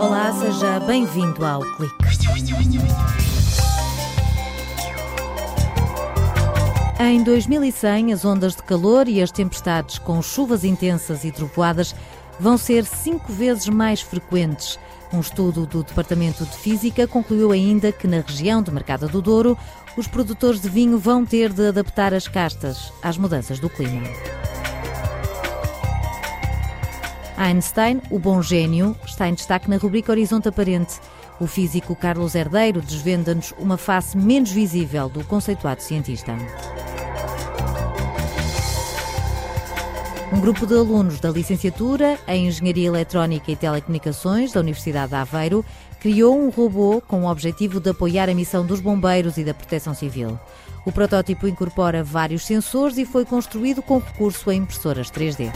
Olá, seja bem-vindo ao Clique. Em 2100, as ondas de calor e as tempestades com chuvas intensas e trovoadas vão ser cinco vezes mais frequentes. Um estudo do Departamento de Física concluiu ainda que na região de Mercado do Douro, os produtores de vinho vão ter de adaptar as castas às mudanças do clima. Einstein, o bom gênio, está em destaque na rubrica Horizonte Aparente. O físico Carlos Herdeiro desvenda-nos uma face menos visível do conceituado cientista. Um grupo de alunos da licenciatura em Engenharia Eletrónica e Telecomunicações da Universidade de Aveiro criou um robô com o objetivo de apoiar a missão dos bombeiros e da proteção civil. O protótipo incorpora vários sensores e foi construído com recurso a impressoras 3D.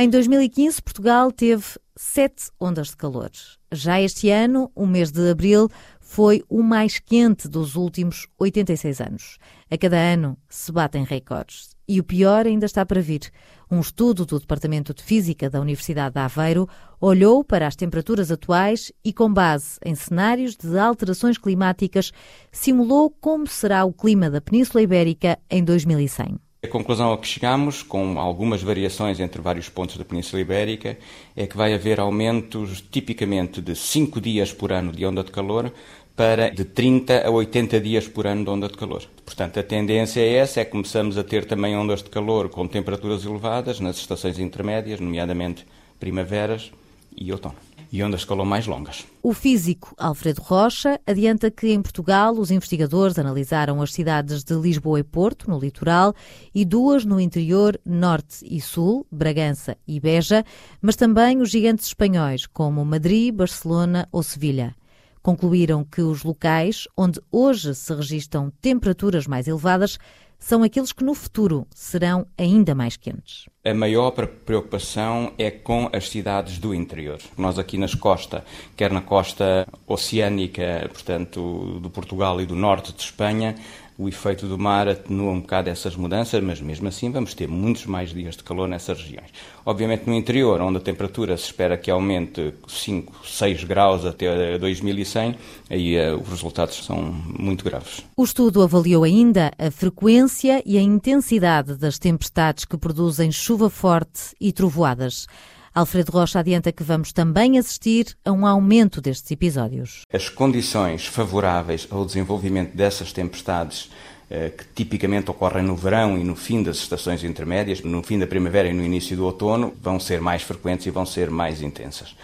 Em 2015, Portugal teve sete ondas de calor. Já este ano, o mês de abril, foi o mais quente dos últimos 86 anos. A cada ano se batem recordes. E o pior ainda está para vir. Um estudo do Departamento de Física da Universidade de Aveiro olhou para as temperaturas atuais e, com base em cenários de alterações climáticas, simulou como será o clima da Península Ibérica em 2100. A conclusão a que chegamos, com algumas variações entre vários pontos da Península Ibérica, é que vai haver aumentos tipicamente de 5 dias por ano de onda de calor para de 30 a 80 dias por ano de onda de calor. Portanto, a tendência é essa, é que começamos a ter também ondas de calor com temperaturas elevadas nas estações intermédias, nomeadamente primaveras e outono e ondas de mais longas. O físico Alfredo Rocha adianta que em Portugal os investigadores analisaram as cidades de Lisboa e Porto, no litoral, e duas no interior norte e sul, Bragança e Beja, mas também os gigantes espanhóis, como Madrid, Barcelona ou Sevilha concluíram que os locais onde hoje se registram temperaturas mais elevadas são aqueles que no futuro serão ainda mais quentes. A maior preocupação é com as cidades do interior. Nós aqui nas costas, quer na costa oceânica, portanto, do Portugal e do norte de Espanha, o efeito do mar atenua um bocado essas mudanças, mas mesmo assim vamos ter muitos mais dias de calor nessas regiões. Obviamente no interior, onde a temperatura se espera que aumente 5, 6 graus até 2100, aí uh, os resultados são muito graves. O estudo avaliou ainda a frequência e a intensidade das tempestades que produzem chuva forte e trovoadas. Alfredo Rocha adianta que vamos também assistir a um aumento destes episódios. As condições favoráveis ao desenvolvimento dessas tempestades eh, que tipicamente ocorrem no verão e no fim das estações intermédias, no fim da primavera e no início do outono, vão ser mais frequentes e vão ser mais intensas.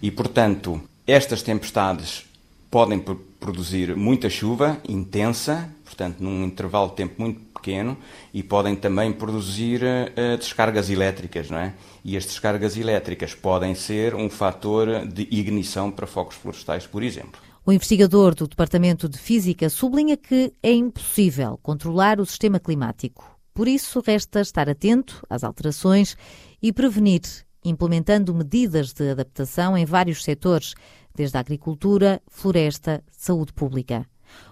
E, portanto, estas tempestades podem produzir muita chuva intensa, portanto, num intervalo de tempo muito pequeno, e podem também produzir uh, descargas elétricas, não é? E as descargas elétricas podem ser um fator de ignição para focos florestais, por exemplo. O investigador do Departamento de Física sublinha que é impossível controlar o sistema climático. Por isso, resta estar atento às alterações e prevenir, implementando medidas de adaptação em vários setores, desde a agricultura, floresta, saúde pública.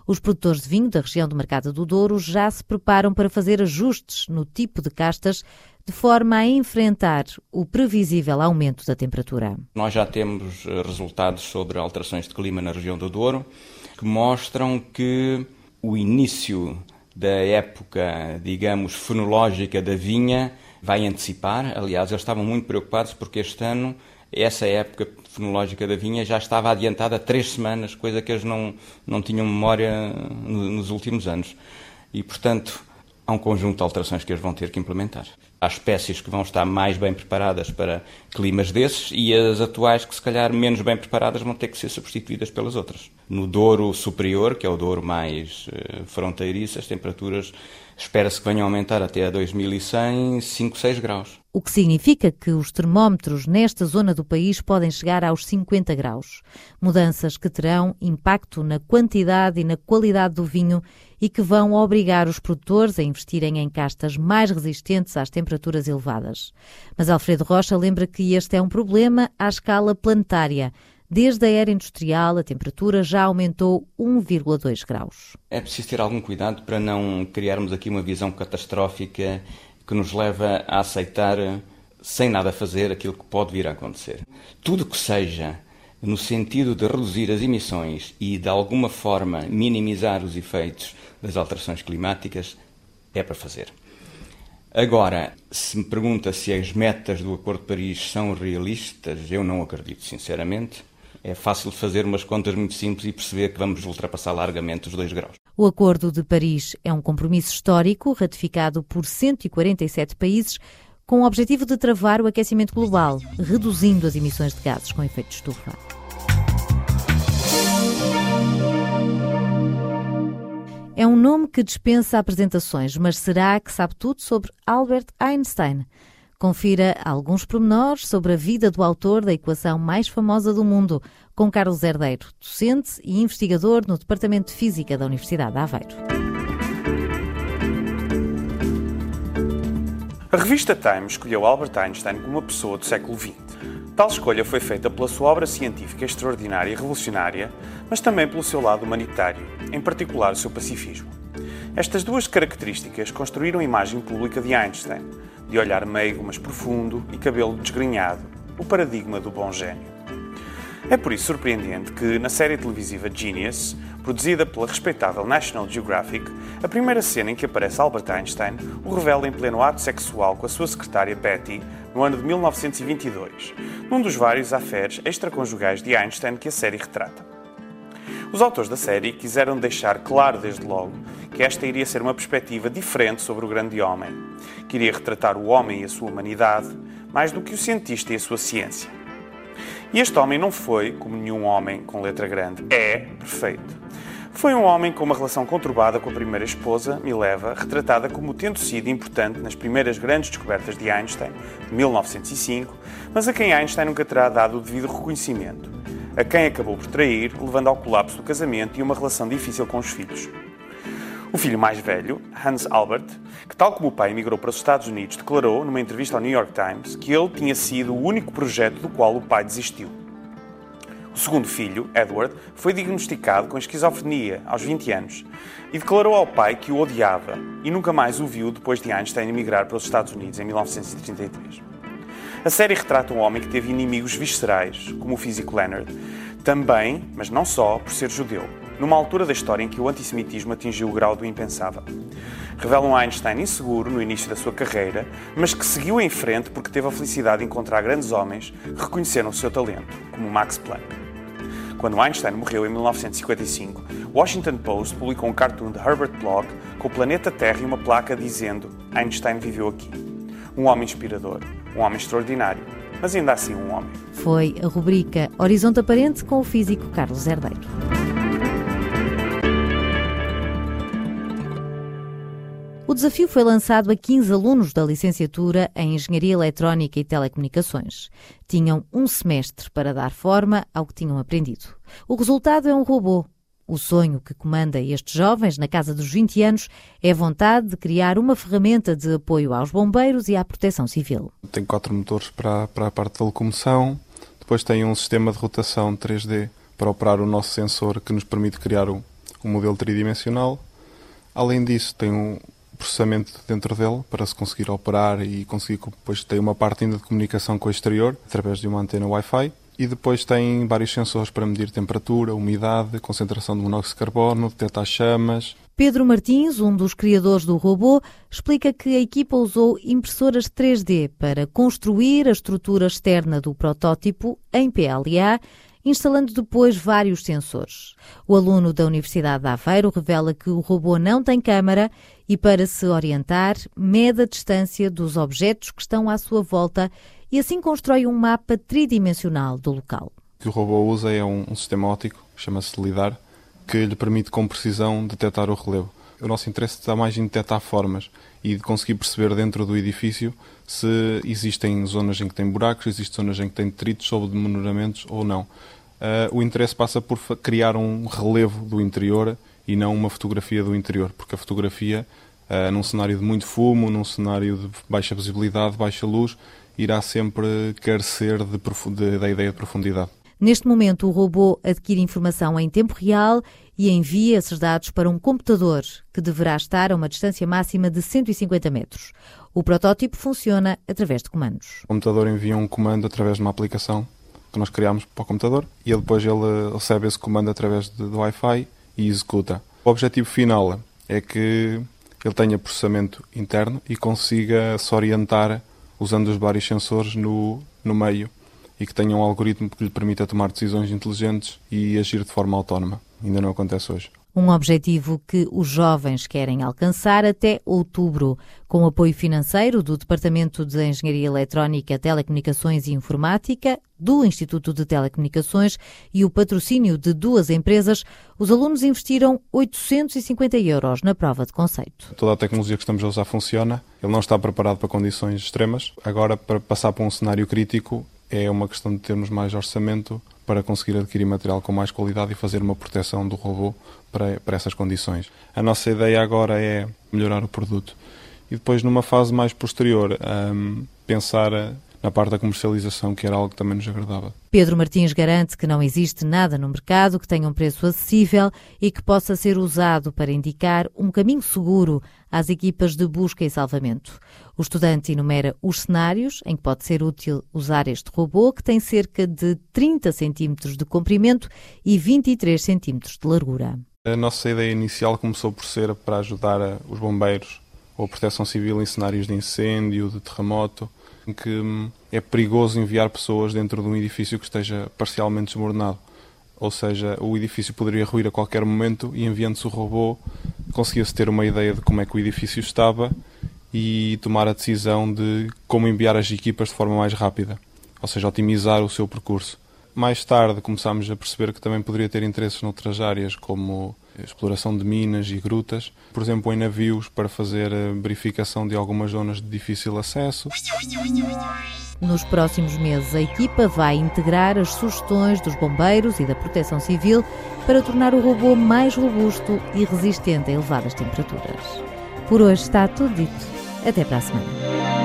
Os produtores de vinho da região do Mercado do Douro já se preparam para fazer ajustes no tipo de castas de forma a enfrentar o previsível aumento da temperatura. Nós já temos eh, resultados sobre alterações de clima na região do Douro que mostram que o início da época, digamos, fenológica da vinha vai antecipar. Aliás, eles estavam muito preocupados porque este ano essa época fenológica da vinha já estava adiantada três semanas, coisa que eles não, não tinham memória nos últimos anos. E, portanto, há um conjunto de alterações que eles vão ter que implementar. Há espécies que vão estar mais bem preparadas para climas desses e as atuais que, se calhar, menos bem preparadas vão ter que ser substituídas pelas outras. No Douro Superior, que é o Douro mais uh, fronteiriço, as temperaturas espera-se que venham a aumentar até a 2100 5, 6 graus o que significa que os termómetros nesta zona do país podem chegar aos 50 graus. Mudanças que terão impacto na quantidade e na qualidade do vinho e que vão obrigar os produtores a investirem em castas mais resistentes às temperaturas elevadas. Mas Alfredo Rocha lembra que este é um problema à escala planetária. Desde a era industrial, a temperatura já aumentou 1,2 graus. É preciso ter algum cuidado para não criarmos aqui uma visão catastrófica que nos leva a aceitar, sem nada fazer, aquilo que pode vir a acontecer. Tudo que seja no sentido de reduzir as emissões e, de alguma forma, minimizar os efeitos das alterações climáticas, é para fazer. Agora, se me pergunta se as metas do Acordo de Paris são realistas, eu não acredito, sinceramente. É fácil fazer umas contas muito simples e perceber que vamos ultrapassar largamente os 2 graus. O Acordo de Paris é um compromisso histórico ratificado por 147 países com o objetivo de travar o aquecimento global, reduzindo as emissões de gases com efeito de estufa. É um nome que dispensa apresentações, mas será que sabe tudo sobre Albert Einstein? Confira alguns pormenores sobre a vida do autor da equação mais famosa do mundo, com Carlos Herdeiro, docente e investigador no Departamento de Física da Universidade de Aveiro. A revista Time escolheu Albert Einstein como uma pessoa do século XX. Tal escolha foi feita pela sua obra científica extraordinária e revolucionária, mas também pelo seu lado humanitário, em particular o seu pacifismo. Estas duas características construíram a imagem pública de Einstein, de olhar meigo mas profundo e cabelo desgrenhado, o paradigma do bom gênio. É por isso surpreendente que, na série televisiva Genius, produzida pela respeitável National Geographic, a primeira cena em que aparece Albert Einstein o revela em pleno ato sexual com a sua secretária Betty no ano de 1922, num dos vários affaires extraconjugais de Einstein que a série retrata. Os autores da série quiseram deixar claro desde logo que esta iria ser uma perspectiva diferente sobre o grande homem, que iria retratar o homem e a sua humanidade mais do que o cientista e a sua ciência. E este homem não foi, como nenhum homem com letra grande, é perfeito. Foi um homem com uma relação conturbada com a primeira esposa, Mileva, retratada como tendo sido importante nas primeiras grandes descobertas de Einstein, de 1905, mas a quem Einstein nunca terá dado o devido reconhecimento, a quem acabou por trair, levando ao colapso do casamento e uma relação difícil com os filhos. O filho mais velho, Hans Albert, que tal como o pai emigrou para os Estados Unidos, declarou, numa entrevista ao New York Times, que ele tinha sido o único projeto do qual o pai desistiu. O segundo filho, Edward, foi diagnosticado com esquizofrenia aos 20 anos e declarou ao pai que o odiava e nunca mais o viu depois de Einstein emigrar para os Estados Unidos em 1933. A série retrata um homem que teve inimigos viscerais, como o físico Leonard, também, mas não só, por ser judeu, numa altura da história em que o antissemitismo atingiu o grau do impensável. Revela um Einstein inseguro no início da sua carreira, mas que seguiu em frente porque teve a felicidade de encontrar grandes homens que reconheceram o seu talento, como Max Planck. Quando Einstein morreu em 1955, o Washington Post publicou um cartoon de Herbert Bloch com o planeta Terra e uma placa dizendo Einstein viveu aqui. Um homem inspirador, um homem extraordinário, mas ainda assim um homem. Foi a rubrica Horizonte Aparente com o físico Carlos Herdeiro. O desafio foi lançado a 15 alunos da licenciatura em Engenharia Eletrónica e Telecomunicações. Tinham um semestre para dar forma ao que tinham aprendido. O resultado é um robô. O sonho que comanda estes jovens na casa dos 20 anos é a vontade de criar uma ferramenta de apoio aos bombeiros e à proteção civil. Tem quatro motores para, para a parte da locomoção, depois tem um sistema de rotação 3D para operar o nosso sensor que nos permite criar um, um modelo tridimensional. Além disso, tem um, processamento dentro dele para se conseguir operar e conseguir depois ter uma parte ainda de comunicação com o exterior através de uma antena Wi-Fi e depois tem vários sensores para medir temperatura, umidade, concentração de monóxido de carbono, detectar chamas. Pedro Martins, um dos criadores do robô, explica que a equipa usou impressoras 3D para construir a estrutura externa do protótipo em PLA instalando depois vários sensores. O aluno da Universidade de Aveiro revela que o robô não tem câmara e, para se orientar, mede a distância dos objetos que estão à sua volta e assim constrói um mapa tridimensional do local. O que o robô usa é um, sistema óptico, chama-se LIDAR, que lhe permite com precisão detectar o relevo. O nosso interesse está mais em detectar formas e de conseguir perceber dentro do edifício se existem zonas em que tem buracos, existem zonas em que tem detritos ou demonoramentos ou não. Uh, o interesse passa por criar um relevo do interior e não uma fotografia do interior, porque a fotografia, uh, num cenário de muito fumo, num cenário de baixa visibilidade, baixa luz, irá sempre carecer de, de, da ideia de profundidade. Neste momento, o robô adquire informação em tempo real e envia esses dados para um computador que deverá estar a uma distância máxima de 150 metros. O protótipo funciona através de comandos. O computador envia um comando através de uma aplicação que nós criamos para o computador e depois ele recebe esse comando através de, do Wi-Fi e executa. O objetivo final é que ele tenha processamento interno e consiga se orientar usando os vários sensores no, no meio e que tenha um algoritmo que lhe permita tomar decisões inteligentes e agir de forma autónoma. Ainda não acontece hoje. Um objetivo que os jovens querem alcançar até outubro, com apoio financeiro do Departamento de Engenharia Eletrónica, Telecomunicações e Informática, do Instituto de Telecomunicações e o patrocínio de duas empresas, os alunos investiram 850 euros na prova de conceito. Toda a tecnologia que estamos a usar funciona, ele não está preparado para condições extremas. Agora, para passar para um cenário crítico, é uma questão de termos mais orçamento para conseguir adquirir material com mais qualidade e fazer uma proteção do robô para, para essas condições. A nossa ideia agora é melhorar o produto e depois, numa fase mais posterior, um, pensar na parte da comercialização, que era algo que também nos agradava. Pedro Martins garante que não existe nada no mercado que tenha um preço acessível e que possa ser usado para indicar um caminho seguro às equipas de busca e salvamento. O estudante enumera os cenários em que pode ser útil usar este robô, que tem cerca de 30 centímetros de comprimento e 23 centímetros de largura. A nossa ideia inicial começou por ser para ajudar os bombeiros ou a proteção civil em cenários de incêndio, de terremoto, em que hum, é perigoso enviar pessoas dentro de um edifício que esteja parcialmente desmoronado. Ou seja, o edifício poderia ruir a qualquer momento e enviando-se o robô conseguia-se ter uma ideia de como é que o edifício estava e tomar a decisão de como enviar as equipas de forma mais rápida, ou seja, otimizar o seu percurso. Mais tarde começámos a perceber que também poderia ter interesses noutras áreas, como exploração de minas e grutas, por exemplo, em navios para fazer a verificação de algumas zonas de difícil acesso. Nos próximos meses, a equipa vai integrar as sugestões dos bombeiros e da proteção civil para tornar o robô mais robusto e resistente a elevadas temperaturas. Por hoje está tudo dito. Até para a semana.